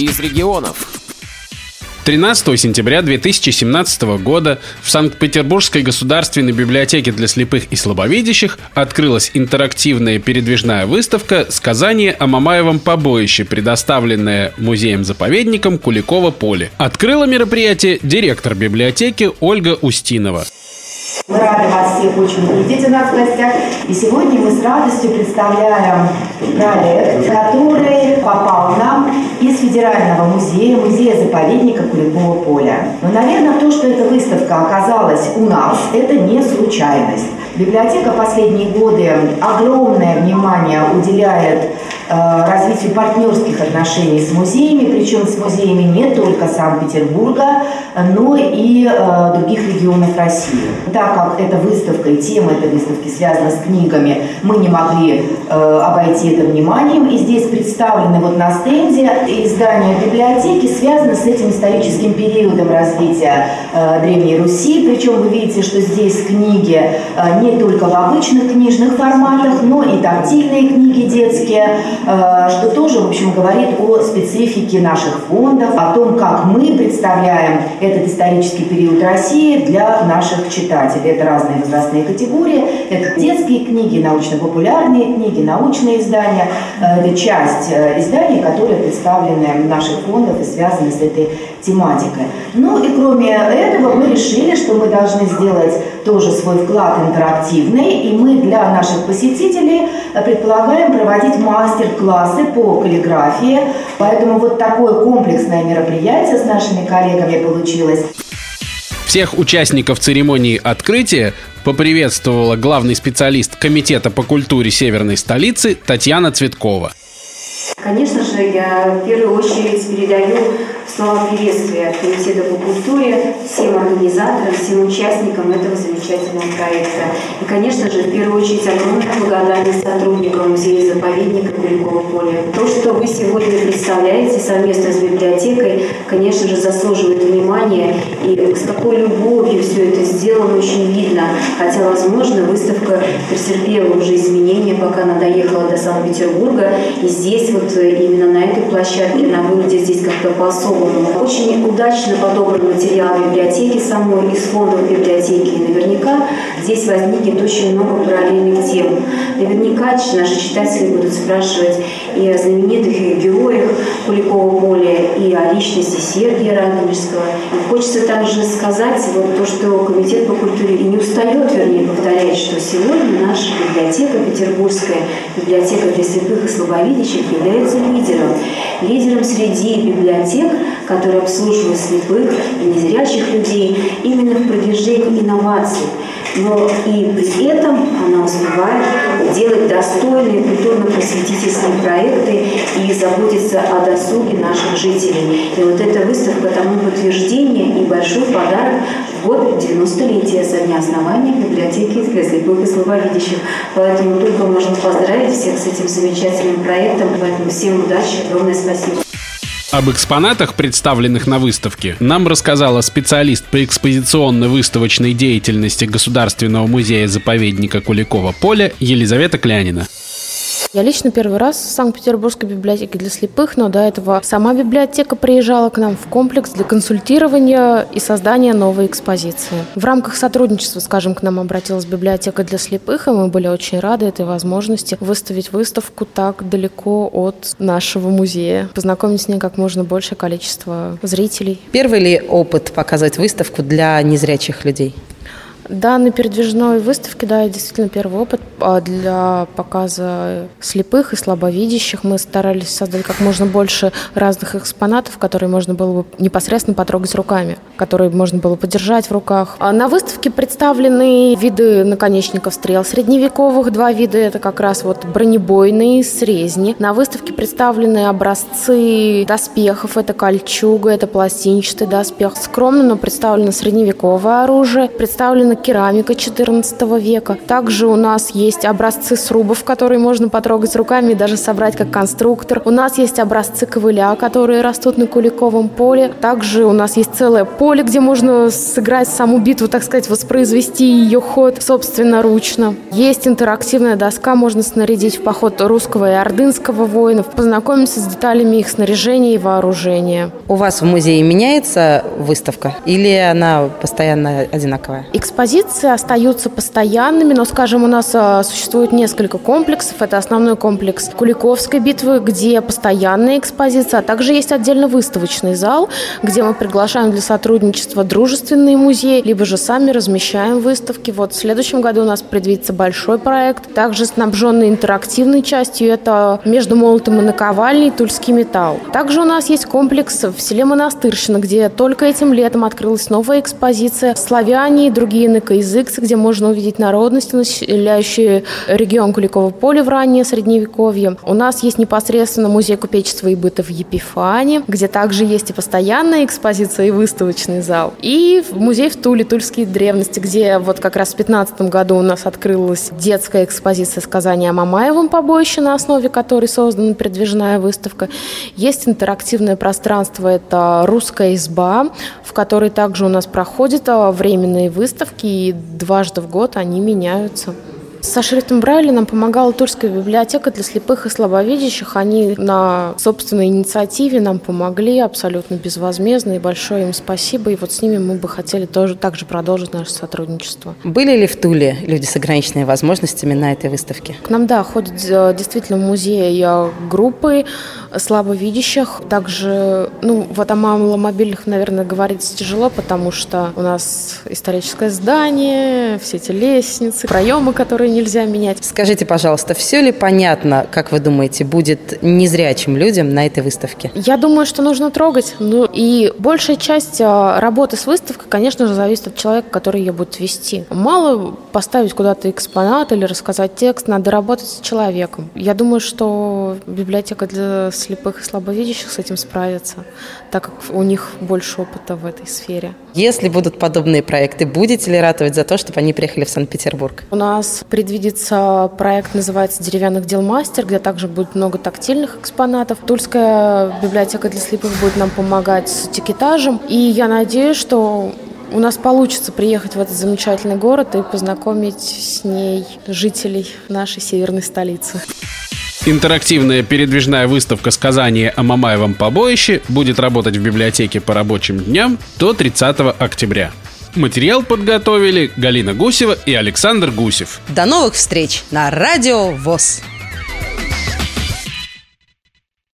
из регионов. 13 сентября 2017 года в Санкт-Петербургской государственной библиотеке для слепых и слабовидящих открылась интерактивная передвижная выставка «Сказание о Мамаевом побоище», предоставленная музеем-заповедником Куликово поле. Открыла мероприятие директор библиотеки Ольга Устинова. Мы рады вас всех очень видеть у нас в гостях. И сегодня мы с радостью представляем проект, который попал нам из Федерального музея, музея-заповедника Куликового поля. Но, наверное, то, что эта выставка оказалась у нас, это не случайность. Библиотека последние годы огромное внимание уделяет Э, развитию партнерских отношений с музеями, причем с музеями не только Санкт-Петербурга, но и э, других регионов России. Так как эта выставка и тема этой выставки связана с книгами, мы не могли э, обойти это вниманием. И здесь представлены вот на стенде издания библиотеки, связаны с этим историческим периодом развития Древней Руси. Причем вы видите, что здесь книги не только в обычных книжных форматах, но и тактильные книги детские, Э, что тоже, в общем, говорит о специфике наших фондов, о том, как мы представляем этот исторический период России для наших читателей. Это разные возрастные категории, это детские книги, научно-популярные книги, научные издания. Э, это часть э, изданий, которые представлены в наших фондах и связаны с этой тематикой. Ну и кроме этого мы решили, что мы должны сделать тоже свой вклад интерактивный, и мы для наших посетителей предполагаем проводить мастер-классы по каллиграфии. Поэтому вот такое комплексное мероприятие с нашими коллегами получилось. Всех участников церемонии открытия поприветствовала главный специалист Комитета по культуре Северной столицы Татьяна Цветкова. Конечно же, я в первую очередь передаю слова приветствия Комитета по культуре всем организаторам, всем участникам этого замечательного проекта. И, конечно же, в первую очередь огромная благодарность сотрудникам музея-заповедника Куликового поля. То, что вы сегодня представляете совместно с библиотекой, конечно же, заслуживает внимания. И с какой любовью все это сделано, очень видно. Хотя, возможно, выставка претерпела уже изменения, пока она доехала до Санкт-Петербурга. И здесь вот именно на этой площадке она выглядит здесь как-то по-особому. Очень удачно подобран материал библиотеки самой, из фондов библиотеки. Наверняка здесь возникнет очень много параллельных тем. Наверняка наши читатели будут спрашивать и о знаменитых героях Куликова поля, и о личности Сергия Радонежского. И хочется также сказать вот то, что Комитет по культуре не устает, вернее, повторять, что сегодня наша библиотека Петербургская, библиотека для слепых и слабовидящих является лидером. Лидером среди библиотек, которые обслуживают слепых и незрячих людей именно в продвижении инноваций но и при этом она успевает делать достойные культурно-просветительские проекты и заботиться о досуге наших жителей. И вот эта выставка тому подтверждение и большой подарок в год 90-летия со дня основания библиотеки для слепых и слабовидящих. Поэтому только можно поздравить всех с этим замечательным проектом. Поэтому всем удачи, огромное спасибо. Об экспонатах, представленных на выставке, нам рассказала специалист по экспозиционно-выставочной деятельности Государственного музея-заповедника Куликова поля Елизавета Клянина. Я лично первый раз в Санкт-Петербургской библиотеке для слепых, но до этого сама библиотека приезжала к нам в комплекс для консультирования и создания новой экспозиции. В рамках сотрудничества, скажем, к нам обратилась библиотека для слепых, и мы были очень рады этой возможности выставить выставку так далеко от нашего музея, познакомить с ней как можно большее количество зрителей. Первый ли опыт показать выставку для незрячих людей? Да, на передвижной выставке, да, действительно первый опыт а для показа слепых и слабовидящих. Мы старались создать как можно больше разных экспонатов, которые можно было бы непосредственно потрогать руками, которые можно было подержать в руках. А на выставке представлены виды наконечников стрел средневековых, два вида, это как раз вот бронебойные, срезни. На выставке представлены образцы доспехов, это кольчуга, это пластинчатый доспех. Скромно, но представлено средневековое оружие, представлены керамика XIV века. Также у нас есть образцы срубов, которые можно потрогать руками и даже собрать как конструктор. У нас есть образцы ковыля, которые растут на Куликовом поле. Также у нас есть целое поле, где можно сыграть саму битву, так сказать, воспроизвести ее ход собственноручно. Есть интерактивная доска, можно снарядить в поход русского и ордынского воинов, познакомиться с деталями их снаряжения и вооружения. У вас в музее меняется выставка или она постоянно одинаковая? Экспозиции остаются постоянными, но, скажем, у нас а, существует несколько комплексов. Это основной комплекс Куликовской битвы, где постоянная экспозиция, а также есть отдельно выставочный зал, где мы приглашаем для сотрудничества дружественные музеи, либо же сами размещаем выставки. Вот в следующем году у нас предвидится большой проект, также снабженный интерактивной частью. Это между молотом и наковальней Тульский металл. Также у нас есть комплекс в селе Монастырщина, где только этим летом открылась новая экспозиция «Славяне и другие инокоязыкцы», где можно увидеть народности, населяющие регион Куликово поле в раннее Средневековье. У нас есть непосредственно музей купечества и быта в Епифане, где также есть и постоянная экспозиция, и выставочный зал. И музей в Туле, Тульские древности, где вот как раз в 2015 году у нас открылась детская экспозиция сказания о Мамаевом побоище, на основе которой создана передвижная выставка. Есть интерактивное пространство, это русская изба, в которой также у нас проходят а, временные выставки, и дважды в год они меняются. Со шрифтом Брайля нам помогала Тульская библиотека для слепых и слабовидящих. Они на собственной инициативе нам помогли абсолютно безвозмездно, и большое им спасибо. И вот с ними мы бы хотели тоже также продолжить наше сотрудничество. Были ли в Туле люди с ограниченными возможностями на этой выставке? К нам, да, ходят э, действительно в музей э, группы слабовидящих. Также, ну, вот о маломобильных, наверное, говорить тяжело, потому что у нас историческое здание, все эти лестницы, проемы, которые нельзя менять. Скажите, пожалуйста, все ли понятно, как вы думаете, будет незрячим людям на этой выставке? Я думаю, что нужно трогать. Ну и большая часть а, работы с выставкой, конечно же, зависит от человека, который ее будет вести. Мало поставить куда-то экспонат или рассказать текст, надо работать с человеком. Я думаю, что библиотека для слепых и слабовидящих с этим справится, так как у них больше опыта в этой сфере. Если будут подобные проекты, будете ли ратовать за то, чтобы они приехали в Санкт-Петербург? У нас предвидится проект, называется «Деревянных дел мастер», где также будет много тактильных экспонатов. Тульская библиотека для слепых будет нам помогать с этикетажем. И я надеюсь, что у нас получится приехать в этот замечательный город и познакомить с ней жителей нашей северной столицы. Интерактивная передвижная выставка сказания о Мамаевом побоище будет работать в библиотеке по рабочим дням до 30 октября. Материал подготовили Галина Гусева и Александр Гусев. До новых встреч на Радио ВОЗ.